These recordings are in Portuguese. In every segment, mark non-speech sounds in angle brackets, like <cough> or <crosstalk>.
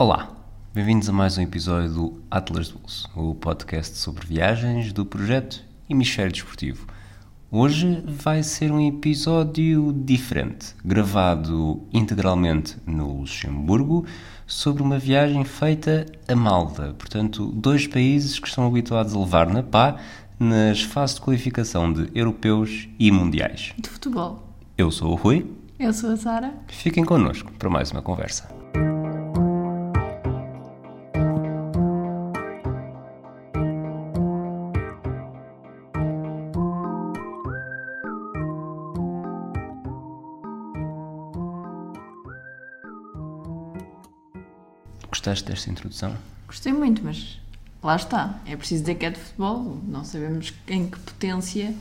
Olá, bem-vindos a mais um episódio do Atlas de Bolso, o podcast sobre viagens do projeto Hemisfério Desportivo. Hoje vai ser um episódio diferente, gravado integralmente no Luxemburgo, sobre uma viagem feita a Malta. Portanto, dois países que estão habituados a levar na pá nas fases de qualificação de europeus e mundiais. De futebol. Eu sou o Rui. Eu sou a Sara. Fiquem connosco para mais uma conversa. Gostaste desta introdução? Gostei muito, mas lá está. É preciso dizer que é de futebol. Não sabemos em que potência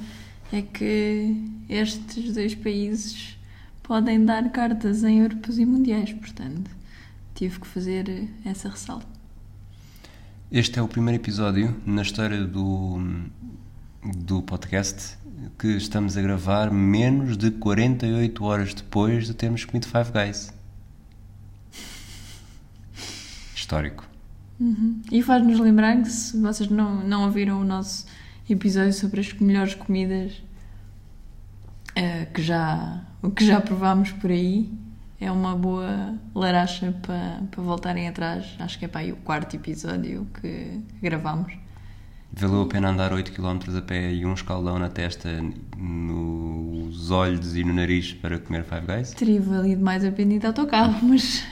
é que estes dois países podem dar cartas em europeus e mundiais. Portanto, tive que fazer essa ressalva. Este é o primeiro episódio na história do, do podcast que estamos a gravar menos de 48 horas depois de termos comido Five Guys. Histórico. Uhum. E faz-nos lembrar que se vocês não, não ouviram o nosso episódio sobre as melhores comidas uh, que, já, que já provámos por aí, é uma boa laracha para, para voltarem atrás. Acho que é para aí o quarto episódio que gravámos. Valeu a pena andar 8 km a pé e um escaldão na testa, nos olhos e no nariz para comer Five Guys? Teria valido mais a pena ir de autocarro, mas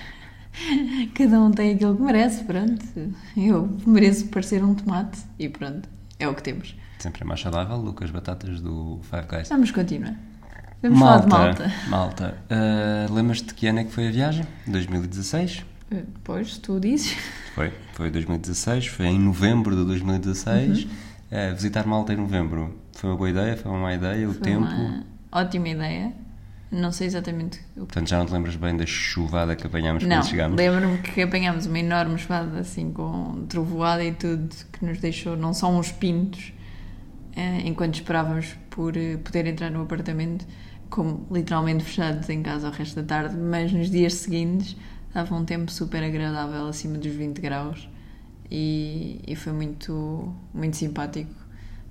<laughs> cada um tem aquilo que merece, pronto. Eu mereço parecer um tomate e pronto, é o que temos. Sempre é mais saudável do que as batatas do Five Guys. Vamos continuar. Vamos falar Malta, de Malta. Malta. Uh, Lembras-te de que ano é que foi a viagem? 2016? Uh, Pois, tu dizes. Foi, foi 2016, foi em novembro de 2016. Uhum. Uh, visitar Malta em novembro foi uma boa ideia, foi uma má ideia, o Foi tempo. uma ótima ideia. Não sei exatamente o que. Portanto, já não te lembras bem da chuvada que apanhámos Não, quando chegámos? lembro-me que apanhámos uma enorme chuvada assim com trovoada e tudo que nos deixou não só uns pintos eh, enquanto esperávamos por eh, poder entrar no apartamento, como literalmente fechados em casa o resto da tarde, mas nos dias seguintes estava um tempo super agradável, acima dos 20 graus e, e foi muito, muito simpático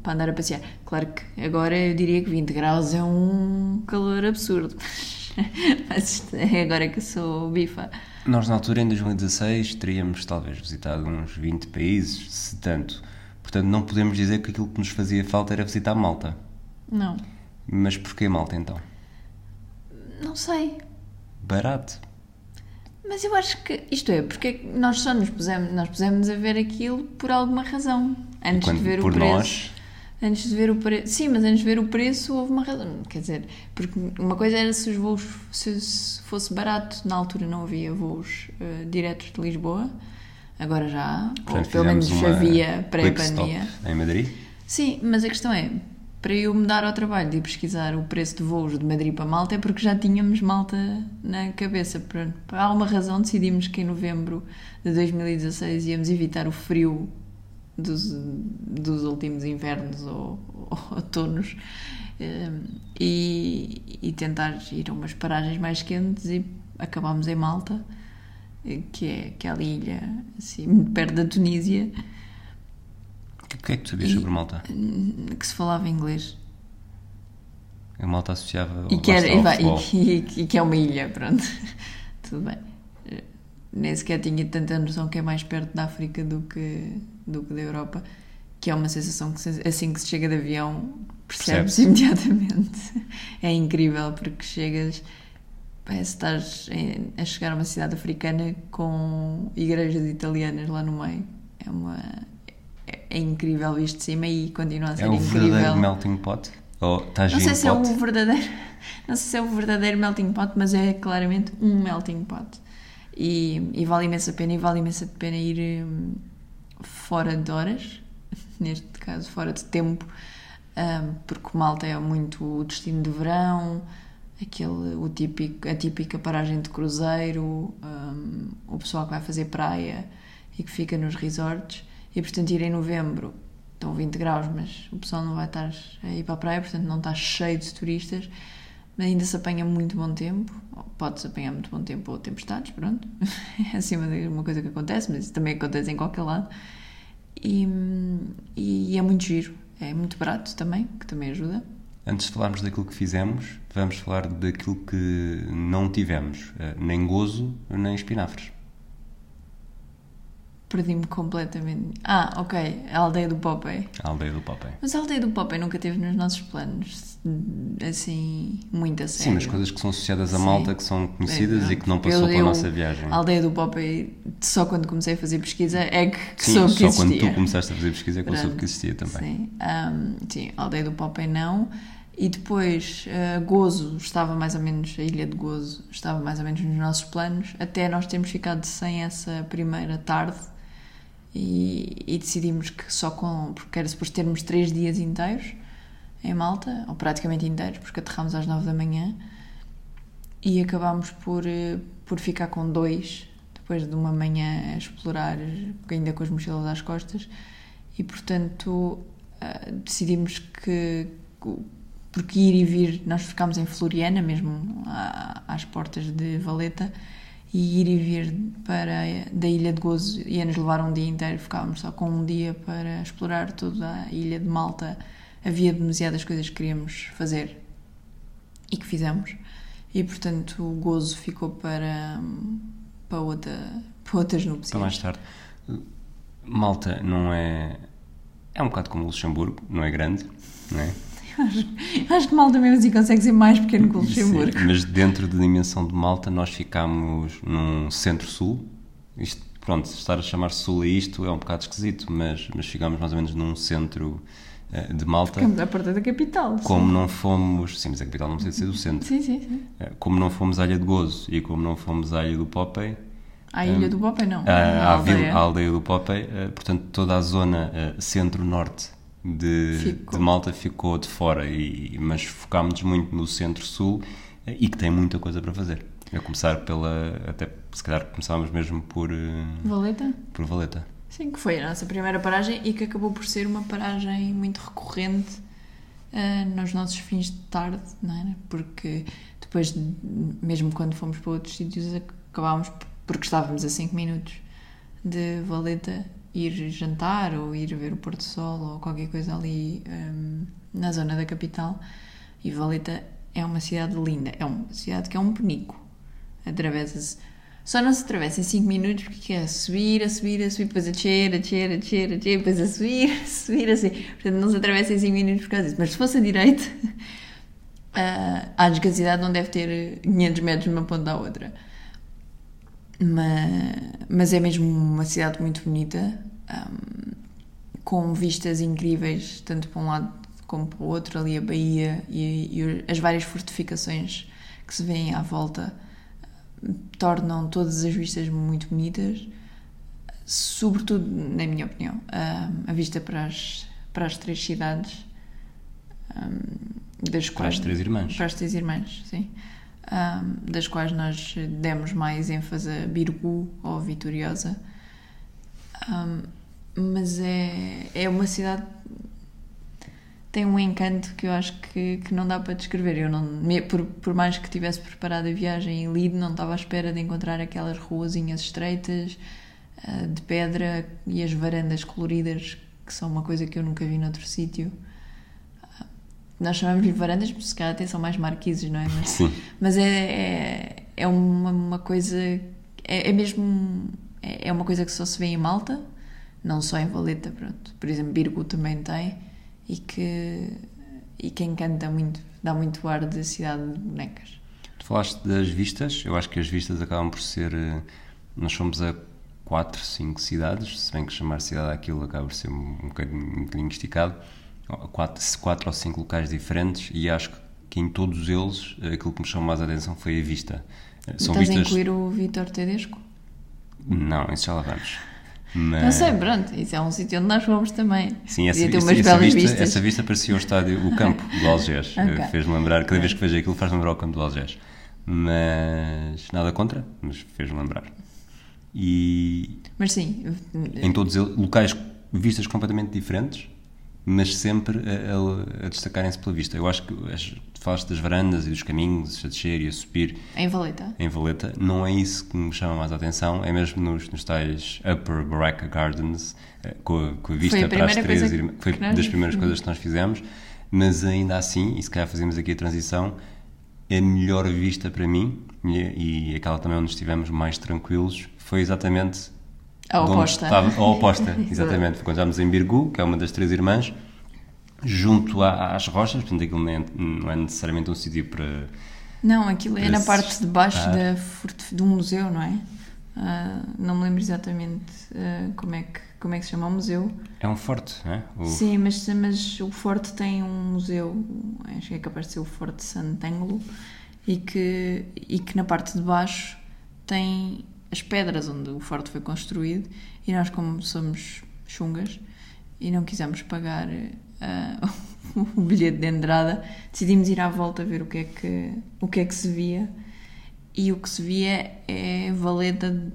para andar a passear. Claro que agora eu diria que 20 graus é um calor absurdo, <laughs> mas é agora que eu sou bifa. Nós, na altura, em 2016, teríamos talvez visitado uns 20 países, se tanto. Portanto, não podemos dizer que aquilo que nos fazia falta era visitar Malta. Não, Mas porquê Malta então? não sei. Barato. Mas eu acho que, isto é, porque é que nós só nos pusemos, nós pusemos a ver aquilo por alguma razão. Antes Quando- de ver o preço. nós. Antes de ver o preço. Sim, mas antes de ver o preço houve uma razão. Quer dizer, porque uma coisa era se os voos se, se fosse barato, na altura não havia voos eh, diretos de Lisboa. Agora já há, ou Portanto, pelo menos havia pré-pandemia. Em Madrid? Sim, mas a questão é, para eu me dar ao trabalho de ir pesquisar o preço de voos de Madrid para Malta é porque já tínhamos Malta na cabeça. Por alguma razão decidimos que em novembro de 2016 íamos evitar o frio dos, dos últimos invernos ou, ou <laughs> outonos eh, e, e tentar ir a umas paragens mais quentes e acabámos em Malta, que é aquela ilha assim, muito perto da Tunísia O que é que tu sabias E- sobre Malta? que se falava inglês. A Malta associava E que, era, e, vai- e- e- e que é uma ilha, pronto. <laughs> Tudo bem. Nem sequer tinha tanta noção que é mais perto da África do que, do que da Europa, que é uma sensação que assim que se chega de avião Percebe-se. imediatamente. <laughs> É incrível porque chegas, parece em- a chegar a uma cidade africana com igrejas italianas lá no meio. É uma. É, é incrível visto de cima e continua a ser É o incrível. verdadeiro melting pot? Ou Não sei se é o verdadeiro, <laughs> não sei se é o verdadeiro melting pot, mas é claramente um melting pot. E, e vale imensa pena, e vale imensa pena ir hum, fora de horas, <laughs> neste caso fora de tempo, hum, porque Malta é muito o destino de verão, aquele, o típico, a típica paragem de cruzeiro, hum, o pessoal que vai fazer praia e que fica nos resorts, e portanto ir em novembro estão 20 graus, mas o pessoal não vai estar a ir para a praia, portanto não está cheio de turistas. Ainda se apanha muito bom tempo, pode-se apanhar muito bom tempo ou tempestades, pronto. <laughs> É assim uma, coisa que acontece, mas isso também acontece em qualquer lado. E, e é muito giro, é muito barato também, que também ajuda. Antes de falarmos daquilo que fizemos, vamos falar daquilo que não tivemos, eh, nem gozo, nem espinafres. Perdi-me completamente. Ah, ok, a aldeia do Popeye. A aldeia do Popeye. Mas a aldeia do Popeye nunca teve nos nossos planos, assim, muito a sério. Sim, mas coisas que são associadas a Sim. Malta, que são conhecidas É, e que não eu- passou pela eu- nossa viagem. A aldeia do Popeye, só quando comecei a fazer pesquisa é que, que Sim, soube só que existia. quando tu começaste a fazer pesquisa é que eu soube Pronto. que existia também. Sim, Ahm, sim, a aldeia do Popeye não. E depois, ah, Gozo, estava mais ou menos, a ilha de Gozo, estava mais ou menos nos nossos planos, até nós termos ficado sem essa primeira tarde e, e decidimos que só com. porque era suposto termos três dias inteiros em Malta, ou praticamente inteiros, porque aterramos às nove da manhã e acabámos por, eh, por ficar com dois depois de uma manhã a explorar, ainda com as mochilas às costas, e portanto ah, decidimos que. Porque ir e vir, nós ficámos em Floriana, mesmo às portas de Valeta, e ir e vir para da Ilha de Gozo ia-nos levar um dia inteiro, ficávamos só com um dia para explorar toda a Ilha de Malta. Havia demasiadas coisas que queríamos fazer e que fizemos, e portanto o Gozo ficou para, para, outra, para outras núpcias. Para mais tarde. Malta não é. É um bocado como Luxemburgo, não é grande, não é? Acho, <laughs> acho que Malta mesmo assim consegue ser mais pequeno que o Luxemburgo. Sim, mas dentro da dimensão de Malta, nós ficámos num centro-sul. Isto, pronto, estar a chamar sul a isto é um bocado esquisito, mas, mas ficámos mais ou menos num centro eh, de Malta. Ficamos à porta da capital. Como sim. não fomos. Sim, mas a capital não precisa ser do centro. Sim, sim, sim. Eh, Como não fomos à Ilha de Gozo e como não fomos à Ilha do Popeye, À Ilha do Popeye, não. à, à à, vila- aldeia. à aldeia do Popeye, eh, portanto, toda a zona eh, centro-norte de, de Malta ficou de fora, e, mas focámos-nos muito no centro-sul e que tem muita coisa para fazer. A começar pela. Até se calhar começávamos mesmo por, eh, Valeta? por Valeta. Sim, que foi a nossa primeira paragem e que acabou por ser uma paragem muito recorrente ah, nos nossos fins de tarde, não era? Porque depois, de- mesmo quando fomos para outros sítios, acabámos, porque estávamos a 5 minutos de Valeta, ir jantar ou ir ver o Porto Sol ou qualquer coisa ali ahm, na zona da capital. E Valeta é uma cidade linda, é uma cidade que é um penico. Atravessa-se. Só não se atravessa em 5 minutos porque é a subir, a subir, a subir, depois a descer, a descer, a descer, a descer, depois a subir, <laughs> a subir, assim. Portanto, não se atravessa em 5 minutos por causa disso. Mas se fosse a direita, <laughs> ah, a desgacidade não deve ter 500 metros de uma ponta à outra. Mas, mas é mesmo uma cidade muito bonita, ahm, com vistas incríveis, tanto para um lado como para o outro, ali a Baía e, e as várias fortificações que se vêem à volta tornam todas as vistas muito bonitas, sobretudo, na minha opinião, a vista para as, para as três cidades, ahm, das Para as três irmãs. para as três irmãs, sim. Ahm, das quais nós demos mais ênfase a Birgu ou Vitoriosa. Ahm, mas é, é uma cidade. tem um encanto que eu acho que, que não dá para descrever. Eu não, por, por mais que tivesse preparado a viagem e lido, não estava à espera de encontrar aquelas ruazinhas estreitas ah, de pedra e as varandas coloridas, que são uma coisa que eu nunca vi noutro sítio. Nós chamamos-lhe varandas, mas se calhar até são mais marquises, não é? Mas, Sim. mas é, é, é uma, uma coisa. É, é mesmo. É, é uma coisa que só se vê em Malta, não só em Valeta, pronto. Por exemplo, Birgo também tem e que, e que encanta muito, dá muito ar de cidade de bonecas. Tu falaste das vistas, eu acho que as vistas acabam por ser. eh, Nós fomos a 4, 5 cidades, se bem que chamar cidade aquilo acaba por ser um bocadinho, um bocadinho esticado. 4, quatro ou 5 locais diferentes e acho que em todos eles eh, aquilo que me chamou mais a atenção foi a vista. Eh, São Estás a vistas. incluir o Vitor Tedesco? Não, isso já lá vamos. Mas... Não sei, pronto, isso é um sítio onde nós fomos também. Sim, essa, essa- vista, vistas. essa vista parecia o estádio, o campo <laughs> do Algés. Eh, Fez-me lembrar, cada vez que vejo aquilo faz-me lembrar o campo do Algés. Mas nada contra, mas fez-me lembrar. E Mas sim, em todos eles, locais, vistas completamente diferentes mas sempre a, a- a destacarem-se pela vista. Eu acho que as, falaste das varandas e dos caminhos, a descer e a subir Em Valeta. em Valeta, não é isso que me chama mais a atenção, é mesmo nos, nos tais Upper Barraca Gardens, eh, com a, com a vista para as três irmãs. Foi nós das primeiras coisas que nós fizemos, mas ainda assim, e se calhar fazemos aqui a transição, a melhor vista para mim, e, e aquela também onde estivemos mais tranquilos, foi exatamente A de onde oposta. estava- a oposta, <laughs> exatamente. Quando estávamos em Birgu, que é uma das três irmãs, junto à- às rochas, portanto aquilo não é, não é necessariamente um sítio para. Não, aquilo é na parte de baixo da, do museu, não é? Ah, não me lembro exatamente ah, como, é que, como é que se chama o museu. É um forte, não é? O- Sim, mas, mas o Forte tem um museu, acho que é capaz de ser o Forte Sant'Angelo, e que, e que na parte de baixo tem as pedras onde o Forte foi construído, e nós, como somos chungas e não quisemos pagar ah, <laughs> o bilhete de entrada, decidimos ir à volta ver o que é que, o que, é que se via. E o que se via é Valeta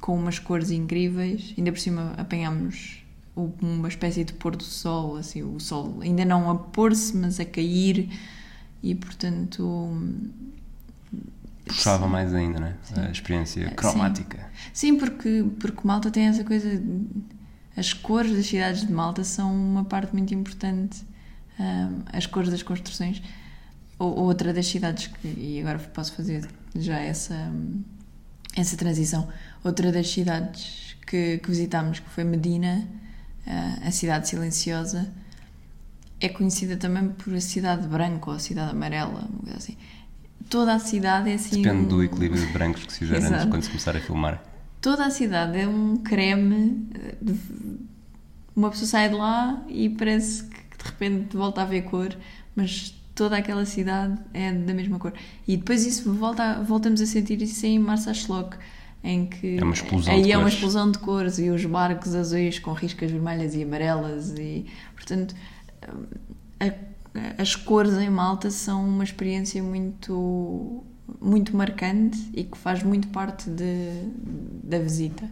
com umas cores incríveis. Ainda por cima apanhámos uma espécie de pôr do sol, assim, o sol ainda não a pôr-se, mas a cair. E portanto, puxava mais ainda, né? A experiência cromática. sim, porque, porque Malta tem essa coisa. As cores das cidades de Malta são uma parte muito importante. Ahm, as cores das construções. Ou- Outra das cidades que. E agora posso fazer já essa, essa transição. Outra das cidades que, que visitámos, que foi Medina, a cidade silenciosa, é conhecida também por a cidade branca ou a cidade amarela, uma coisa assim. Toda a cidade é assim. Depende do um- equilíbrio de brancos que se fizer antes, quando se começar a filmar. Toda a cidade é um creme. eh, de- Uma pessoa sai de lá e parece que de repente volta a ver cor, mas toda aquela cidade é da mesma cor. E depois isso volta, voltamos a sentir isso em Marsaxloc, em que É uma explosão aí de é uma cores. explosão de cores e os barcos azuis com riscas vermelhas e amarelas e portanto a- as cores em Malta são uma experiência muito muito marcante e que faz muito parte de, da visita.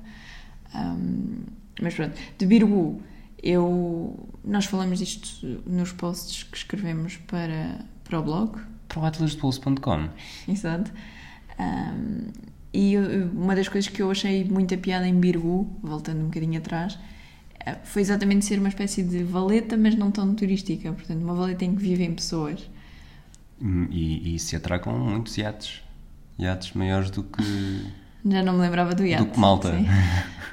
Um, mas pronto, de Birgu, eu, nós falamos disto nos posts que escrevemos para, para o blog, Para o atlasdepulse.com. Exato. Um, e eu- uma das coisas que eu achei muita piada em Birgu, voltando um bocadinho atrás, foi exatamente ser uma espécie de valeta, mas não tão turística. Portanto, uma valeta em que vivem pessoas. Hum, E, e se atracam muitos iates. Iates maiores do que. Já não me lembrava do iate. Do que Malta. Sim.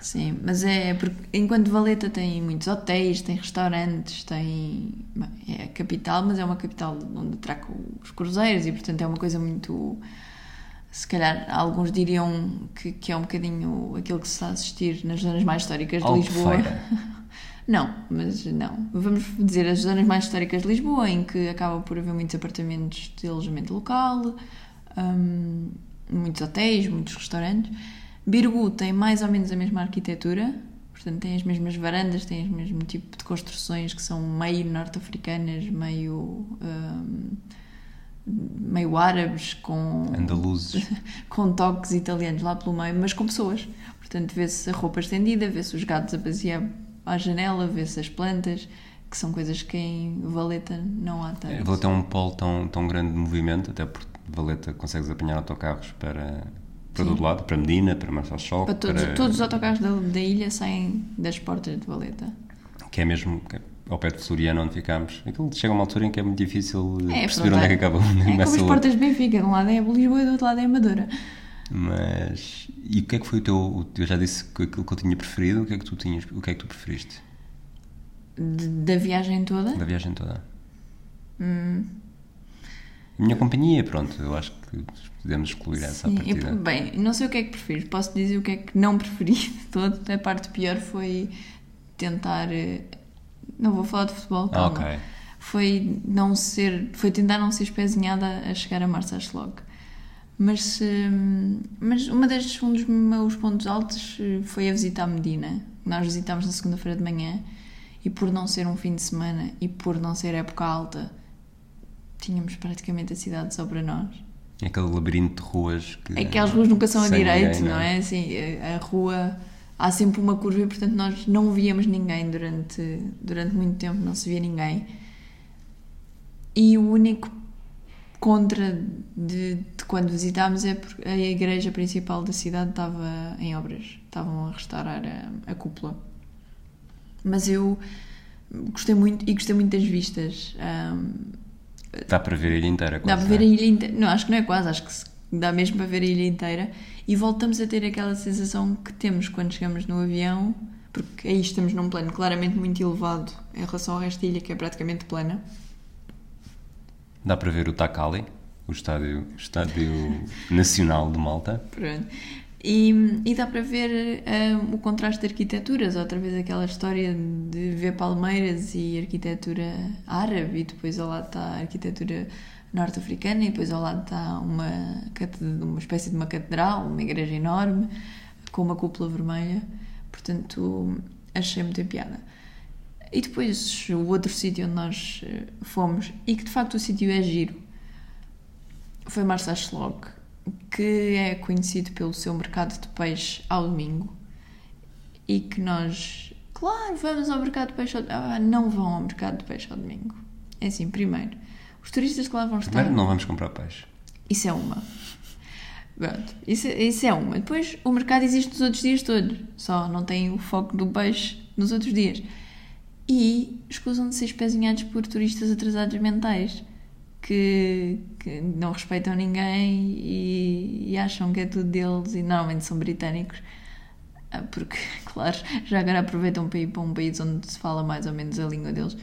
Sim, mas é porque enquanto Valeta tem muitos hotéis, tem restaurantes, tem. É a capital, mas é uma capital onde atraca os cruzeiros e portanto é uma coisa muito. Se calhar alguns diriam que, que é um bocadinho aquilo que se está a assistir nas zonas mais históricas de Lisboa. <laughs> Não, mas não. Vamos dizer as zonas mais históricas de Lisboa, em que acaba por haver muitos apartamentos de alojamento local, hum, muitos hotéis, muitos restaurantes. Birgu tem mais ou menos a mesma arquitetura, portanto tem as mesmas varandas, tem o mesmo tipo de construções que são meio norte-africanas, meio. hum, meio árabes, com Andaluzes. <laughs> com toques italianos lá pelo meio, mas com pessoas. Portanto, vê-se a roupa estendida, vê-se os gatos a passear à janela, vê-se as plantas, que são coisas que em Valeta não há tanto. É, Valeta é um polo tão, tão grande de movimento, até porque Valeta consegues apanhar autocarros para, para Sim. todo lado, para Medina, para Marçal Para todos, todos os autocarros da, da ilha saem das portas de Valeta. Que é mesmo que é ao pé de Floriano, onde ficámos. Aquilo chega a uma altura em que é muito difícil de É, perceber onde é que acaba, onde É como as portas de Benfica, de um lado é Lisboa e do outro lado é Amadora. Mas. E o que é que foi o teu. Eu já disse que aquilo que eu tinha preferido, o que é que tu tinhas. O que é que tu preferiste De- da viagem toda, da viagem toda? hum, A minha companhia, pronto, eu acho que podemos excluir essa Sim, partida. eu- bem, não sei o que é que prefiro. Posso dizer o que é que não preferi de todo. A parte pior foi tentar. Não vou falar de futebol, calma. ok. Foi não ser. Foi tentar não ser espezinhada a chegar a Marsaxlog. Mas, se- mas uma das, um dos meus pontos altos eh, foi a visita à Medina. Nós visitámos na segunda-feira de manhã e por não ser um fim de semana e por não ser época alta, tínhamos praticamente a cidade só para nós. É aquele labirinto de ruas que. Aquelas ruas nunca são a direito, ninguém, não é? Assim, a rua há sempre uma curva e, portanto, nós não víamos ninguém durante, durante muito tempo, não se via ninguém. E o único contra de, de quando visitámos é porque a igreja principal da cidade estava em obras, estavam a restaurar a, a cúpula. Mas eu gostei muito e gostei muito das vistas. Um, dá para ver a ilha inteira, quase. Dá para ver a ilha inteira. Não, acho que não é quase, acho que dá mesmo para ver a ilha inteira. E voltamos a ter aquela sensação que temos quando chegamos no avião, porque aí estamos num plano claramente muito elevado em relação ao resto da ilha, que é praticamente plana. Dá para ver o Takali, o estádio, estádio nacional de Malta. Pronto. E, e, dá para ver um, o contraste de arquiteturas, outra vez aquela história de ver palmeiras e arquitetura árabe, e depois lado está a arquitetura norte-africana, e depois ao lado está uma, uma espécie de uma catedral, uma igreja enorme, com uma cúpula vermelha. Portanto, achei muita piada. E depois o outro sítio onde nós eh, fomos, e que de facto o sítio é giro, foi Marsaxlog, que é conhecido pelo seu mercado de peixe ao domingo. E que nós, claro, vamos ao mercado de peixe ao domingo. Ah, não vão ao mercado de peixe ao domingo. É assim, primeiro, os turistas que lá vão estar. Primeiro, não vamos comprar peixe. Isso é uma. Pronto, isso, isso é uma. Depois, o mercado existe nos outros dias todos, só não tem o foco do peixe nos outros dias e escusam de ser espezinhados por turistas atrasados mentais que, que não respeitam ninguém e, e, acham que é tudo deles e normalmente são britânicos ah, porque, <laughs> claro, já agora aproveitam para ir para um país onde se fala mais ou menos a língua deles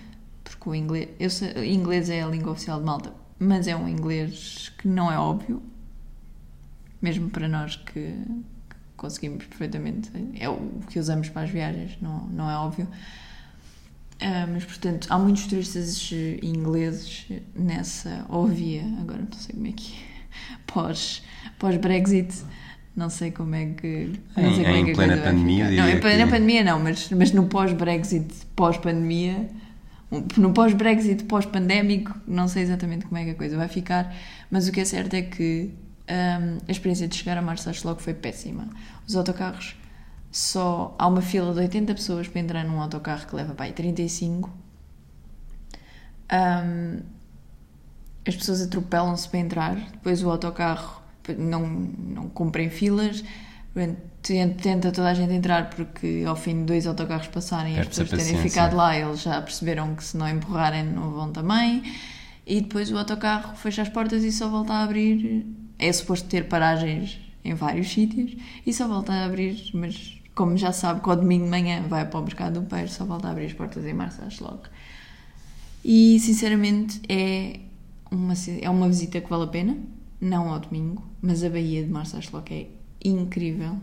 porque o inglês, eu sei, o inglês é a língua oficial de Malta mas é um inglês que não é óbvio mesmo para nós que, que conseguimos perfeitamente é o que usamos para as viagens não, não é óbvio Uh, mas, portanto, há muitos turistas ingleses nessa, ou havia, agora não sei como é que é, <laughs> pós, pós-Brexit, não sei como é que. Não em, sei como é que a plena pandemia. Não, em plena que... pandemia não, mas, mas no pós-Brexit, pós-pandemia, no pós-Brexit, pós-pandémico, não sei exatamente como é que a coisa vai ficar, mas o que é certo é que um, a experiência de chegar a Marseille logo foi péssima. Os autocarros só há uma fila de 80 pessoas para entrar num autocarro que leva para aí 35. Um, as pessoas atropelam-se para entrar, depois o autocarro não, não cumpre filas, tenta toda a gente entrar porque ao fim de dois autocarros passarem as pessoas terem ficado lá, eles já perceberam que se não empurrarem não vão também. E depois o autocarro fecha as portas e só volta a abrir. É suposto ter paragens em vários sítios e só volta a abrir, mas como já sabe que ao domingo de manhã vai para o mercado do peixe, só volta a abrir as portas em março logo. E sinceramente é uma, é uma visita que vale a pena, não ao domingo, mas a Baía de Março é incrível.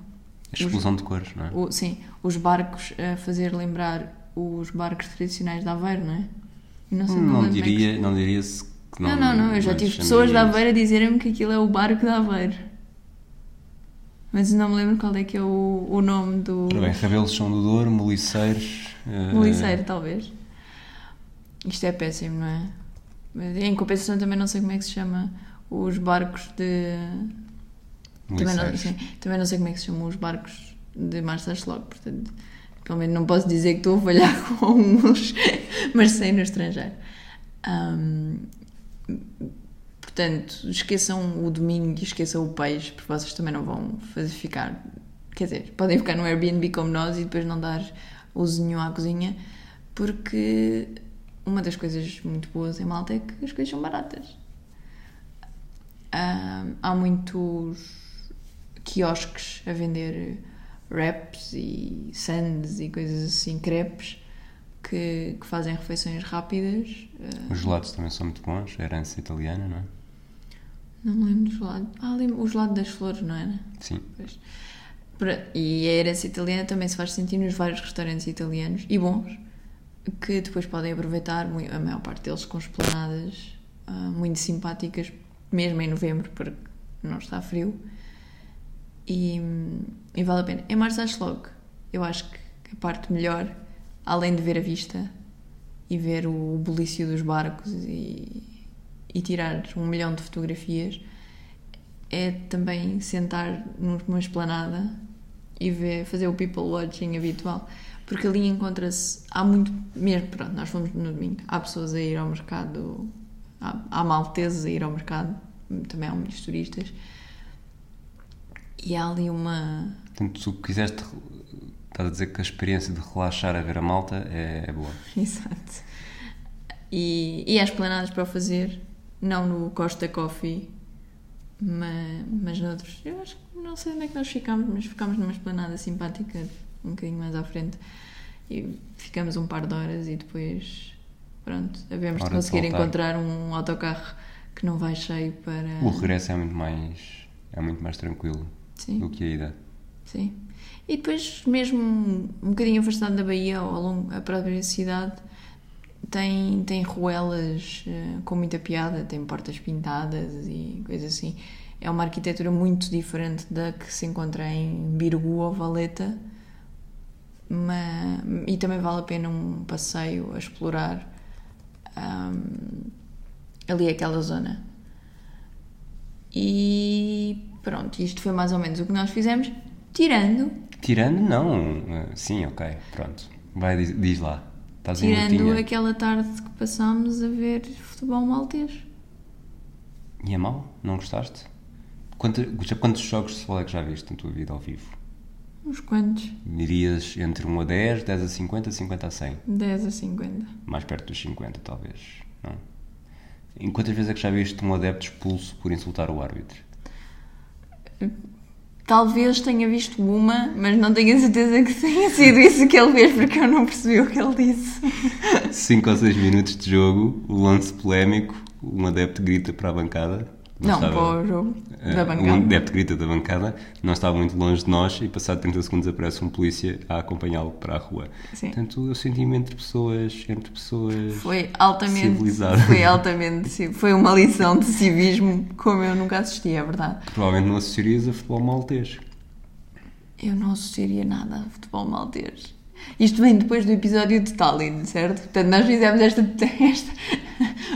A explosão os, de cores, não é? O, sim, os barcos a fazer lembrar os barcos tradicionais de Aveiro, não é? Não, sei, não, não diria, é que... não diria-se que não. Não, não, não, eu já tive pessoas de Aveiro a dizerem-me que aquilo é o barco de Aveiro. Mas não me lembro qual é que é o, o nome do. Bem, Rabelos são do Douro, Moliceiros. Uh... Moliceiro, talvez. Isto é péssimo, não é? Em compensação, também não sei como é que se chama os barcos de. Também não, sim, também não sei como é que se chamam os barcos de Marças-Log, portanto, pelo menos não posso dizer que estou a falhar <laughs> com uns, mas sei no estrangeiro. Um, Portanto, esqueçam o domingo e esqueçam o peixe, porque vocês também não vão fazer ficar. Quer dizer, podem ficar no Airbnb como nós e depois não dar usinho à cozinha, porque uma das coisas muito boas em Malta é que as coisas são baratas. há muitos quiosques a vender wraps e sandes e coisas assim, crepes, que, que fazem refeições rápidas. Os gelados também são muito bons, a herança italiana, não é? Não me lembro do gelado. Ah, lembro, o gelado das flores, não era? Sim. Pois. E a herança italiana também se faz sentir nos vários restaurantes italianos e bons, que depois podem aproveitar, a maior parte deles com esplanadas uh, muito simpáticas, mesmo em novembro, porque não está frio. E, e vale a pena. Em Marsaxlog, eu acho que a parte melhor, além de ver a vista e ver o bulício dos barcos e e tirar um milhão de fotografias é também sentar numa esplanada e ver, fazer o people watching habitual. Porque ali encontra-se, há muito, mesmo, pronto, nós fomos no domingo, há pessoas a ir ao mercado, há, há malteses a ir ao mercado, também há muitos turistas, e há ali uma, Portanto, se quiseste, estás a dizer que a experiência de relaxar a ver a malta é, é boa. <laughs> Exato. E, e há esplanadas para o fazer, não no Costa Coffee, mas, mas noutros. Eu acho que não sei onde é que nós ficámos, mas ficámos numa esplanada simpática, um bocadinho mais à frente. E ficamos um par de horas e depois, pronto, havemos de de conseguir voltar. encontrar um autocarro que não vai cheio para. O regresso é muito mais, é muito mais tranquilo Sim. do que a ida. Sim. E depois, mesmo um bocadinho afastado da Bahia, ou ao longo a própria cidade, tem, tem ruelas eh, com muita piada, tem portas pintadas e coisas assim. É uma arquitetura muito diferente da que se encontra em Birgu ou Valeta, mas, e também vale a pena um passeio a explorar ahm, ali aquela zona. E pronto, isto foi mais ou menos o que nós fizemos, tirando, Tirando, não. eh, Sim, ok, pronto. Vai, diz, diz lá. Estás tirando aquela tarde que passámos a ver futebol maltês. E é mau? Não gostaste? Quanto, já- quantos jogos de futebol é que já viste na tua vida ao vivo? Uns quantos? Dirias entre 1 a 10, 10 a 50, 50 a 100. 10 a 50. Mais perto dos 50, talvez. Não? Em quantas vezes é que já viste um adepto expulso por insultar o árbitro? Talvez tenha visto uma, mas não tenho a certeza que tenha sido isso que ele fez, porque eu não percebi o que ele disse. 5 ou 6 minutos de jogo, o lance polémico, um adepto grita para a bancada. Não, estava- para o jogo Eh, da Um bancada. adepto grita da bancada, não estava muito longe de nós e passado 30 segundos aparece um polícia a acompanhá-lo para a rua. Sim. Portanto, eu senti-me entre pessoas, entre pessoas... Foi altamente. Civilizado. Foi altamente. Foi uma lição de civismo como eu nunca assisti, é verdade. Provavelmente não associarias a futebol maltês. Eu não associaria nada a futebol maltês. Isto vem depois do episódio de Tallinn, certo? Portanto, nós fizemos esta, esta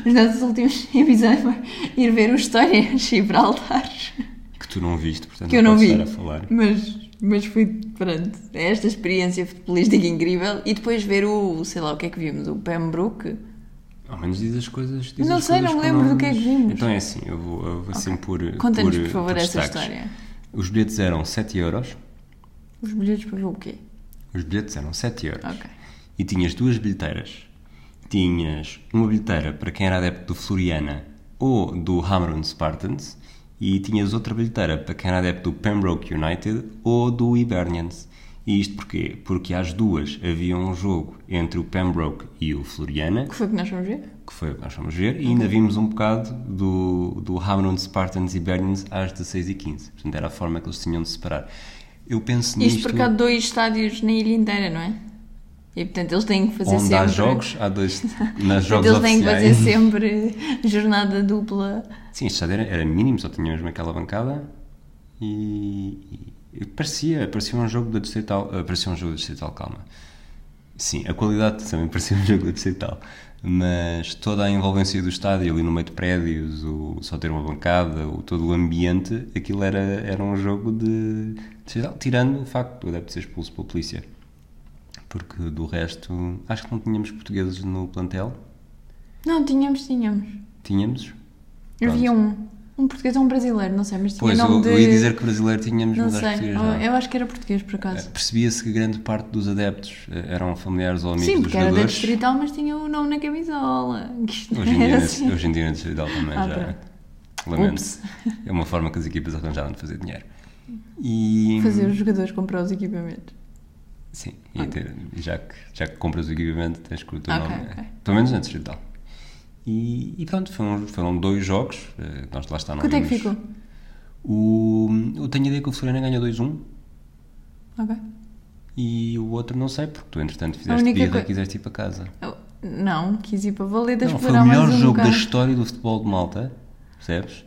os nossos últimos <laughs> episódios foi ir ver os histórias gibraltares. Que tu não viste, portanto Que eu não vi. a falar. Mas, mas foi, pronto, esta experiência futebolística incrível. E depois ver o, sei lá, o que é que vimos? O Pembroke. Ao menos diz as coisas. Diz Não as sei, coisas não me lembro do que é que vimos. Então é assim, eu vou, eu vou assim por. Conta-nos, por, por favor, por essa destaques. história. Os bilhetes eram 7 euros. Os bilhetes para ver o quê? Os bilhetes eram 7 euros. Ok. E tinhas duas bilheteiras. Tinhas uma bilheteira para quem era adepto do Floriana ou do Hamrun Spartans e tinhas outra bilheteira para quem era adepto do Pembroke United ou do Hibernians. E isto porquê? Porque às duas havia um jogo entre o Pembroke e o Floriana, que foi o que nós fomos ver? que foi o que nós fomos ver, e ainda vimos um bocado do, do Hamrun Spartans e Hibernians às 16h15. Portanto, era a forma que eles tinham de separar. Eu penso Isto nisto... porque há dois estádios na ilha inteira, não é? E portanto eles têm que fazer Onde sempre. há jogos, há dois. <laughs> Nas jogos eles têm que oficiais. fazer sempre jornada dupla. Sim, este estádio era, era mínimo, só tinha mesmo aquela bancada e, e parecia, parecia um jogo da Distrital. ah, parecia um jogo da Distrital, calma. Sim, a qualidade também <laughs> parecia um jogo da Distrital. Mas toda a envolvência do estádio, ali no meio de prédios, o, só ter uma bancada, o, todo o ambiente, aquilo era, era um jogo de Distrital, tirando o facto do adepto ser expulso pela polícia. Porque do resto, acho que não tínhamos portugueses no plantel. Não, tínhamos, tínhamos. Tínhamos. Havia um. Um português ou um brasileiro, não sei, mas tinha Pois, nome eu, de. eu ia dizer que brasileiro tínhamos, Não mas acho que sei, português não. eu acho que era português por acaso. Percebia-se que grande parte dos adeptos eh, eram familiares ou amigos Sim, dos porque era da jogadores. distrital, mas tinha o nome na camisola. Que Hoje em, dia, assim. hoje em dia na distrital também Ah, já. pronto. Lamento. Ups. É uma forma que as equipas arranjaram de fazer dinheiro. E. Fazer os jogadores comprar os equipamentos. Sim, e ter- já, que, já que compras o equipamento, tens que o teu Ok, nome. ok. Pelo menos na distrital. E, e pronto, foram, foram dois jogos. eh, Nós lá está, não Quanto é que ficou? O, eu tenho a ideia que o Floriana ganha 2-1 Ok. e o outro não sei, porque tu entretanto fizeste vida e coi- quiseste ir para casa. Eu- não, quis ir para Valeda Não, foi o melhor um jogo da bocado. história do futebol de Malta, percebes?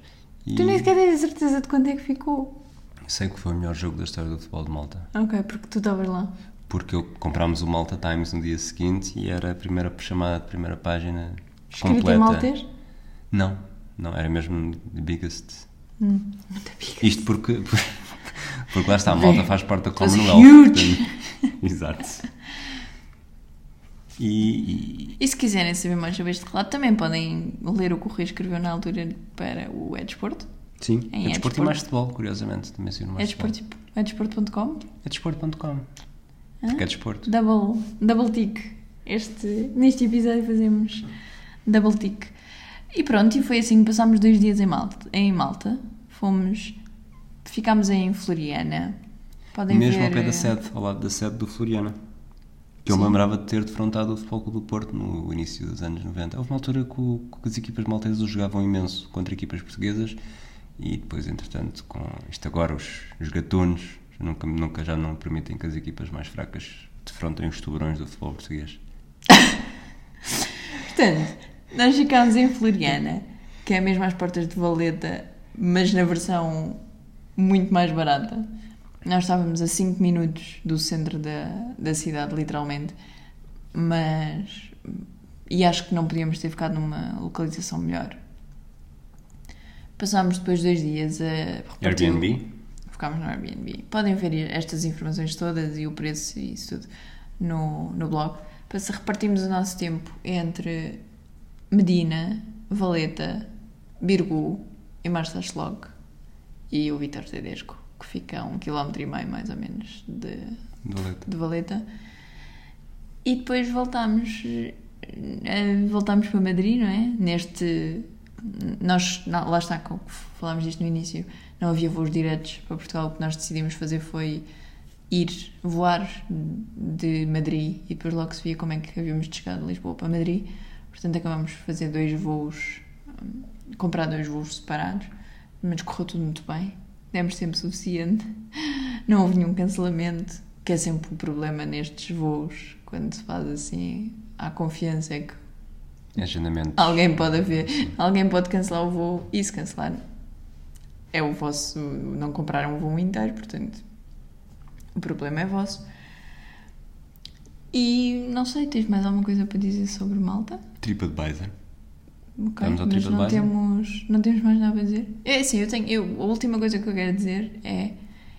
E Tu nem sequer tens a certeza de quanto é que ficou. sei que foi o melhor jogo da história do futebol de Malta. Ok, porque tu estavas lá. Porque eu comprámos o Malta Times no dia seguinte e era a primeira chamada de primeira página Escrito completa. em maltês? Não, não, era mesmo the biggest. Hum, muito pica. Isto porque, <laughs> Porque lá está, a malta faz parte da Commonwealth. huge. portanto- <laughs> Exato. E, e- E se quiserem saber mais sobre este relato, também podem ler o que o Rui escreveu na altura para o Edsporto. sim, Em desporto e mais futebol, curiosamente. Também saiu no. É desporto.com. Porque é desporto. Double, double tick. Este, neste episódio fazemos double tick. E pronto, e foi assim que passámos dois dias em Malta. Em Malta. Fomos. Ficámos em Floriana. Podem Mesmo ver. ao pé da eh, sede, ao lado da sede do Floriana. Que eu Sim. me lembrava de ter defrontado o Futebol Clube do Porto no início dos anos 90. Houve uma altura que, o- que as equipas maltesas jogavam imenso contra equipas portuguesas e depois, entretanto, com isto agora, os, os gatunos nunca, nunca já não permitem que as equipas mais fracas defrontem os tubarões do futebol português. <laughs> Portanto, nós ficámos em Floriana, que é mesmo às portas de Valeta, mas na versão muito mais barata. Nós estávamos a 5 minutos do centro da, da cidade, literalmente, mas. E acho que não podíamos ter ficado numa localização melhor. Passámos depois dois dias a. repartir- Airbnb? Ficámos no Airbnb. Podem ver estas informações todas e o preço e isso tudo no, no blog. Para se repartirmos o nosso tempo entre Medina, Valeta, Birgu e Marçaslog e o Vitor Tedesco, que fica a um quilómetro e meio mais ou menos de, Leite. de Valeta. E depois voltámos, eh, voltámos para Madrid, não é? Neste. Nós, lá está, falámos disto no início, não havia voos diretos para Portugal. O que nós decidimos fazer foi ir voar de Madrid e depois logo se via como é que havíamos de chegar de Lisboa para Madrid. Portanto, acabamos de fazer dois voos, hum, comprar dois voos separados, mas correu tudo muito bem. Demos tempo suficiente, <laughs> não houve nenhum cancelamento, que é sempre o problema nestes voos, quando se faz assim, há confiança é que Agendamento. alguém pode haver, alguém pode cancelar o voo e se cancelar é o vosso, não compraram o voo inteiro, portanto o problema é vosso. E não sei, tens mais alguma coisa para dizer sobre Malta? TripAdvisor. Ok, Vamos ao mas não TripAdvisor? temos, não temos mais nada para dizer. É assim, eu tenho, eu, a última coisa que eu quero dizer é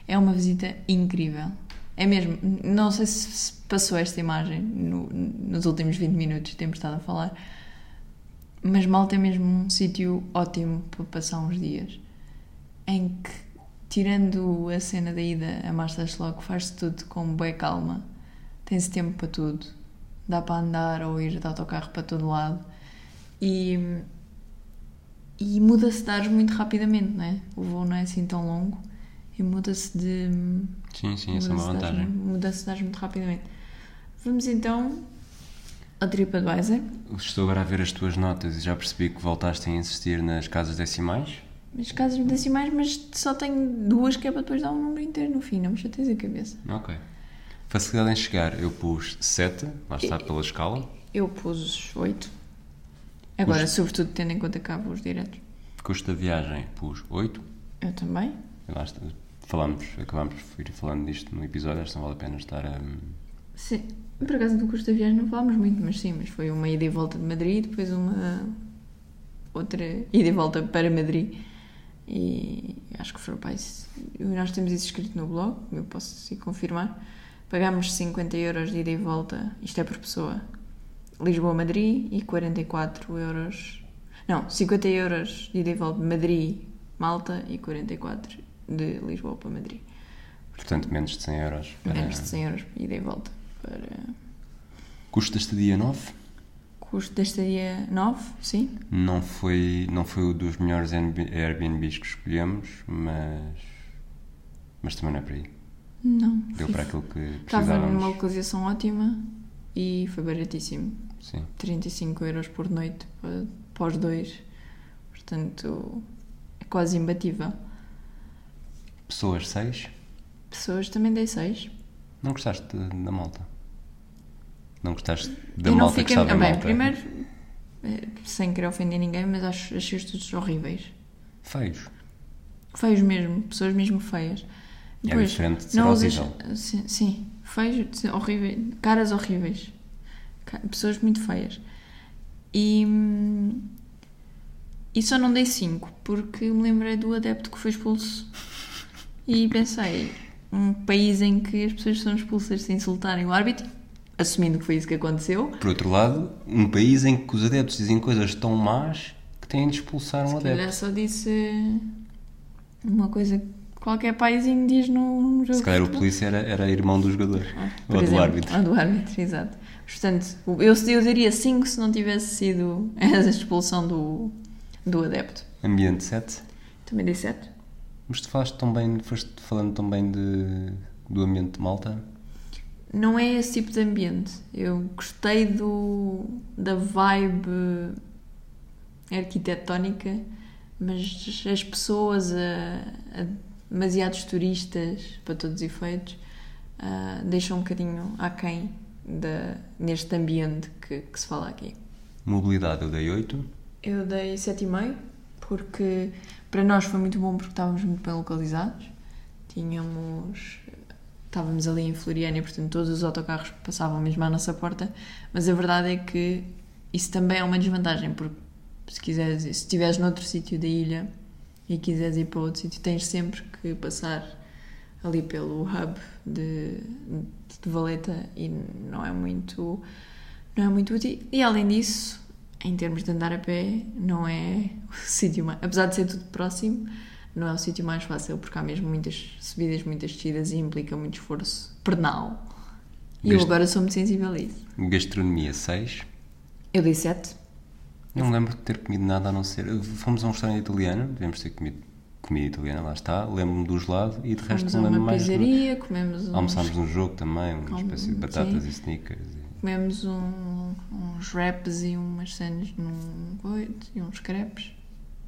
é uma visita incrível. É mesmo, não sei se se passou esta imagem no- nos últimos 20 minutos que temos estado a falar, mas Malta é mesmo um sítio ótimo para passar uns dias em que, tirando a cena da ida a Marsaslog, faz-se tudo com boa calma, tem-se tempo para tudo, dá para andar ou ir de autocarro para todo lado e, e muda-se de ares muito rapidamente, não é? O voo não é assim tão longo e muda-se de. Sim, sim, essa é uma vantagem. Muda-se de ares muito rapidamente. Vamos então ao TripAdvisor. Estou agora a ver as tuas notas e já percebi que voltaste a insistir nas casas decimais. As casas decimais, mas só tenho duas que é para depois dar um número inteiro no fim, não me chateias a cabeça. Ok. Facilidade em chegar, eu pus 7, lá está pela escala. Eu pus oito. Agora, Custo. sobretudo tendo em conta cá voos diretos. Custo da viagem, pus 8. Eu também. Lá está. Falámos, acabámos por ir falando disto no episódio, acho que não vale a pena estar a. Sim. Por acaso do custo da viagem não falámos muito, mas sim, mas foi uma ida e volta de Madrid, depois uma outra ida e volta para Madrid. E acho que foi para isso. Nós temos isso escrito no blog, eu posso confirmar. Pagámos 50 euros de ida e volta, isto é por pessoa, Lisboa-Madrid e 44 euros. Não, 50 euros de ida e volta de Madrid-Malta e 44 de Lisboa para Madrid. Portanto, menos de 100 euros. Para... Menos de 100 euros de ida e volta. Para Custo da estadia 9. custo da estadia 9, sim. Não foi, não foi o dos melhores Airbnb- Airbnbs que escolhemos, mas. Mas também não é para aí. Não. Deu para aquilo que Estava numa localização ótima e foi baratíssimo. Sim. 35 euros por noite para, os dois. Portanto, é quase imbatível. Pessoas 6. Pessoas também dei 6. Não gostaste da malta? Não gostaste da Eu malta que fiquei. estava Ah, em bem, malta? primeiro, eh, sem querer ofender ninguém, mas acho, achei os todos horríveis. Feios. Feios mesmo, pessoas mesmo feias. É diferente de ser não usas- horrível. Sim, sim, horríveis, caras horríveis, pessoas muito feias. E, e só não dei 5 porque me lembrei do adepto que foi expulso e pensei, um país em que as pessoas são expulsas sem insultarem o árbitro, assumindo que foi isso que aconteceu. Por outro lado, um país em que os adeptos dizem coisas tão más que têm de expulsar um Se adepto. calhar só disse uma coisa qualquer paizinho diz num jogo Se calhar o polícia era, era irmão do jogador. Ah, ou por do exemplo, árbitro. Ah, do árbitro, exato. Portanto, eu, eu daria 5 se não tivesse sido <laughs> a expulsão do, do adepto. Ambiente 7. Também dei 7. Mas tu falaste tão bem, foste falando tão bem de, do ambiente de Malta. Não é esse tipo de ambiente. Eu gostei do, da vibe arquitetónica, mas as pessoas, a, a demasiados turistas, para todos os efeitos, ah, deixam um bocadinho aquém da, neste ambiente que, que se fala aqui. Mobilidade eu dei 8. Eu dei 7,5 porque para nós foi muito bom porque estávamos muito bem localizados. Tínhamos. Estávamos ali em Floriana e, portanto, todos os autocarros passavam mesmo à nossa porta. Mas a verdade é que isso também é uma desvantagem, porque se quiseres, se estiveres noutro sítio da ilha e quiseres ir para outro sítio, tens sempre que passar ali pelo hub de, de Valeta e não é muito não é muito útil. E além disso, em termos de andar a pé, não é <laughs> o sítio mais. Apesar de ser tudo próximo, não é o sítio mais fácil, porque há mesmo muitas subidas, muitas descidas e implica muito esforço pernal. E eu Viste- agora sou muito sensível a isso. Gastronomia 6. Eu dei 7. Não lembro de ter comido nada a não ser. Fomos a um restaurante italiano, devemos ter comido comida italiana, lá está. Lembro-me do gelado e de resto não lembro uma mais. de- pizzaria, comemos uns, Almoçámos num jogo também, uma Almo- espécie de batatas sim. e sneakers. e- comemos um- uns wraps e umas cenas num coito e uns crepes.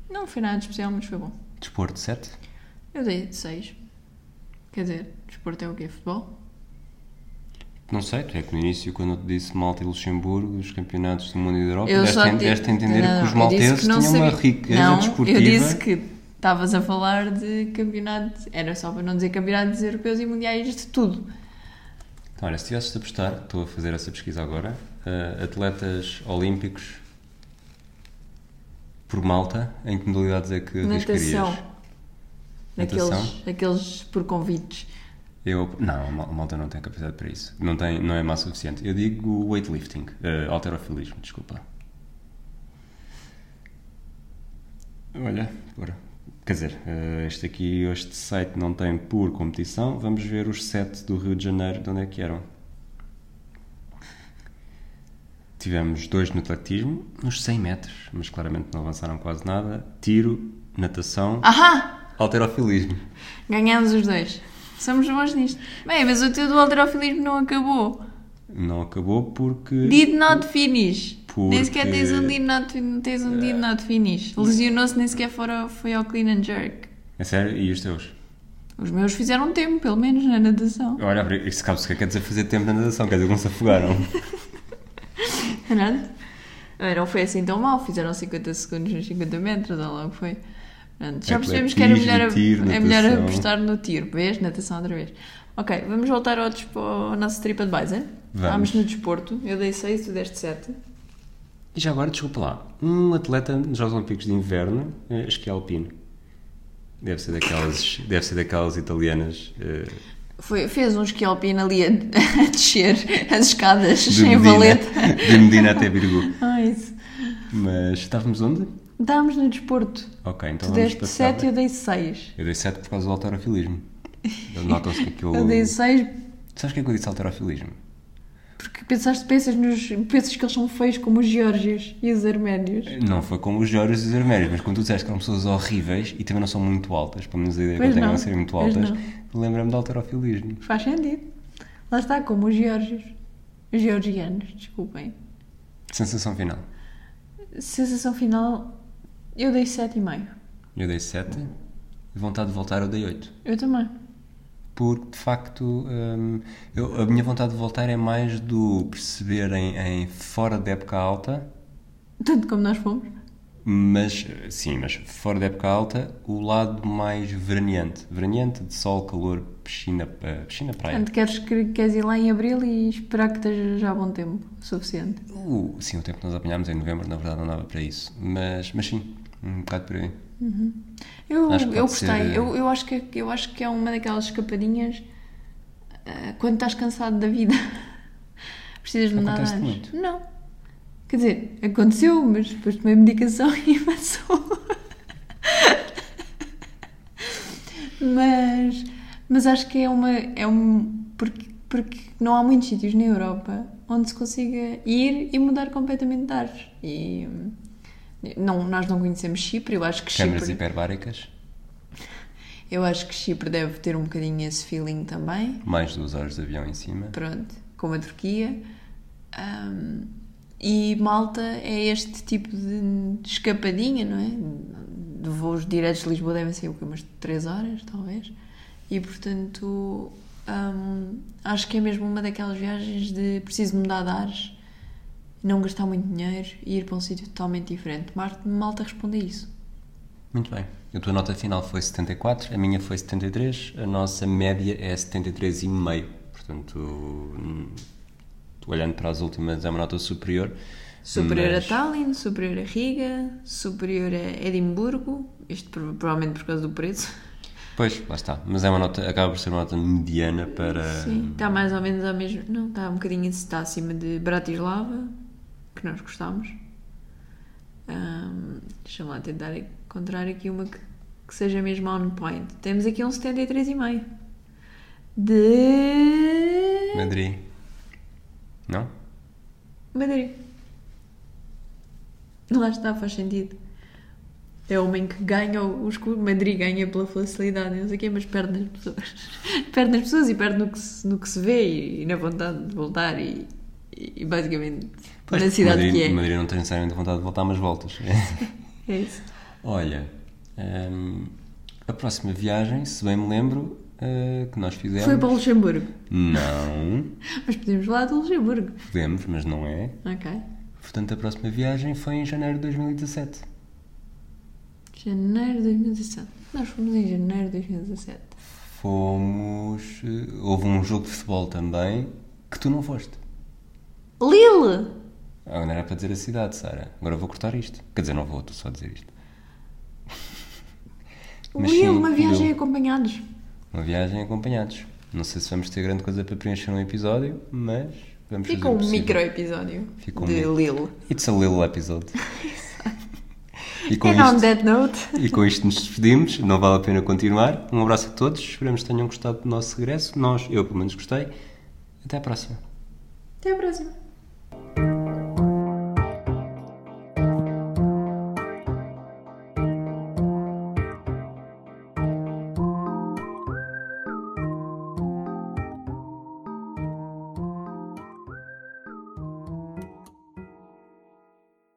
Não foi nada especial, mas foi bom. Desporto 7. Eu dei 6. Quer dizer, desporto é o quê? Futebol? Não sei, tu é que no início, quando eu te disse Malta e Luxemburgo, os campeonatos do mundo e da Europa, Eu deste, a- te- deste a entender Não, que os malteses que tinham uma sabia. riqueza não, desportiva. Eu disse que estavas a falar de campeonatos. Era só para não dizer campeonatos europeus e mundiais de tudo. Então, olha, se tivesses de apostar, estou a fazer essa pesquisa agora, eh, atletas olímpicos por Malta, em que modalidades é que? Natação. Natação? Aqueles, aqueles por convites. Eu, não, a Mal- a Malta não tem capacidade para isso. Não, tem, não é massa suficiente. Eu digo weightlifting, eh, alterofilismo, desculpa. Olha, bora. Quer dizer, eh, este aqui, este site não tem por competição. Vamos ver os sete do Rio de Janeiro, de onde é que eram. Tivemos dois no atletismo, nos 100 metros, mas claramente não avançaram quase nada. Tiro, natação, Ahá! alterofilismo. Ganhámos os dois. Somos bons nisto. Bem, mas o teu do alterofilismo não acabou. Não acabou porque. Did not finish. Porque- Nem sequer tens um did not, tens um did not finish. Lesionou-se, nem sequer fora, foi ao clean and jerk. É sério? E os teus? Os meus fizeram tempo, pelo menos, na natação. Olha, isso cabe se quer dizer fazer tempo na natação, quer dizer que não se afogaram. <laughs> Não foi assim tão mal, fizeram 50 segundos nos 50 metros, ou logo foi. Pronto, já percebemos que era melhor, tiro, é melhor apostar no tiro, vês? Natação outra vez. Ok, vamos voltar ao, ao nosso TripAdvisor. Vamos. no desporto, eu dei 6, tu deste 7. E já agora, desculpa lá, um atleta nos Jogos Olímpicos de Inverno, eh, esqui alpino. Deve ser daquelas, deve ser daquelas italianas eh, Foi, fez um esqui alpino ali a, <laughs> a descer as escadas de, em Medina, valeta. de Medina até Birgu. <laughs> Ah, isso. Mas estávamos onde? Estávamos no desporto. Ok, então Tu vamos deste passar. 7 e eu dei 6. Eu dei 7 por causa do alterofilismo. <laughs> Notam-se que aquilo... Eu dei 6 Sabes o que é que eu disse alterofilismo? porque pensaste, pensas, nos, pensas que eles são feios como os geórgios e os arménios. Não foi como os Jorge e os Arménios, mas quando tu disseste que eram pessoas horríveis e também não são muito altas, pelo menos a ideia Pois que eu tenho não, é serem muito altas, lembra-me de alterofilismo. Faz sentido. Lá está, como os geórgios. Os georgianos, desculpem. Sensação final. Sensação final, eu dei 7,5. Eu dei 7. Vontade de voltar, eu dei 8. Eu também. Porque, de facto, hum, eu- a minha vontade de voltar é mais do perceber em, em fora da época alta, Tanto como nós fomos. mas, sim, mas fora da época alta, o lado mais veraneante. Veraneante de sol, calor, piscina, eh, piscina, praia. Portanto, queres, queres ir lá em abril e esperar que esteja já bom tempo suficiente. Uh, sim, o tempo que nós apanhámos em novembro, na verdade, não dava para isso. Mas, mas sim, um bocado por aí. Eu, Acho que eu pode ser, gostei. eh, Eu, eu, acho que, eu acho que é uma daquelas escapadinhas ah, quando estás cansado da vida. <laughs> Precisas de Acontece-te ares. muito? Não. Quer dizer, aconteceu, mas depois tomei medicação <laughs> e passou. mas, mas acho que é uma. É um, porque, porque não há muitos sítios na Europa onde se consiga ir e mudar completamente de ares. E hum, não, nós não conhecemos Chipre, eu acho que Câmaras Chipre. hiperbáricas, Eu acho que Chipre deve ter um bocadinho esse feeling também. mais duas horas de avião em cima. Pronto, como a Turquia. Ahm, e Malta é este tipo de escapadinha, não é? De voos diretos de Lisboa devem ser o quê? umas 3 horas, talvez. E portanto, ahm, acho que é mesmo uma daquelas viagens de preciso mudar de ares, não gastar muito dinheiro e ir para um sítio totalmente diferente. Mar- Malta responde a isso. Muito bem. A tua nota final foi 74, a minha foi 73, a nossa média é 73,5. Portanto, hum, olhando para as últimas, é uma nota superior. Superior mas- a Tallinn, superior a Riga, superior a Edimburgo, isto pro- provavelmente por causa do preço. Pois, lá está. Mas é uma nota, acaba por ser uma nota mediana para. Sim, está mais ou menos ao mesmo. Não, está um bocadinho está acima de Bratislava, que nós gostamos. Ahm, Deixa-me lá tentar encontrar aqui uma que, que seja mesmo on point. Temos aqui um 73,5 de Madrid. Não? Madrid. Lá está, faz sentido. É o homem que ganha o escudo. Madrid ganha pela facilidade, não sei o quê, mas perde nas pessoas. <laughs> perde nas pessoas e perde no que se, no que se vê e, na vontade de voltar e, e basicamente Pois, na cidade Madrid, que é. Madrid não tem necessariamente vontade de voltar, mas voltas. <laughs> É isso. Olha, hum, a próxima viagem, se bem me lembro, uh, que nós fizemos. Foi para o Luxemburgo. Não, <laughs> Mas podemos falar do Luxemburgo. podemos, mas não é. Ok. Portanto, a próxima viagem foi em janeiro de 2017. Janeiro de 2017. Nós fomos em janeiro de 2017. Fomos. uh, Houve um jogo de futebol também que tu não foste. Lille! Ah, não era para dizer a cidade, Sara. Agora vou cortar isto. Quer dizer, não vou, estou só a dizer isto. <laughs> Mas sim, uma viagem acompanhados. Uma viagem acompanhados. Não sei se vamos ter grande coisa para preencher um episódio, mas vamos Fica fazer um possível. micro episódio Fica um de micro. Lille. It's a little episode. <laughs> e, com And isto, that note, <laughs> e com isto nos despedimos. Não vale a pena continuar. Um abraço a todos. Esperamos que tenham gostado do nosso regresso. Nós, eu pelo menos gostei. Até à próxima. até a próxima.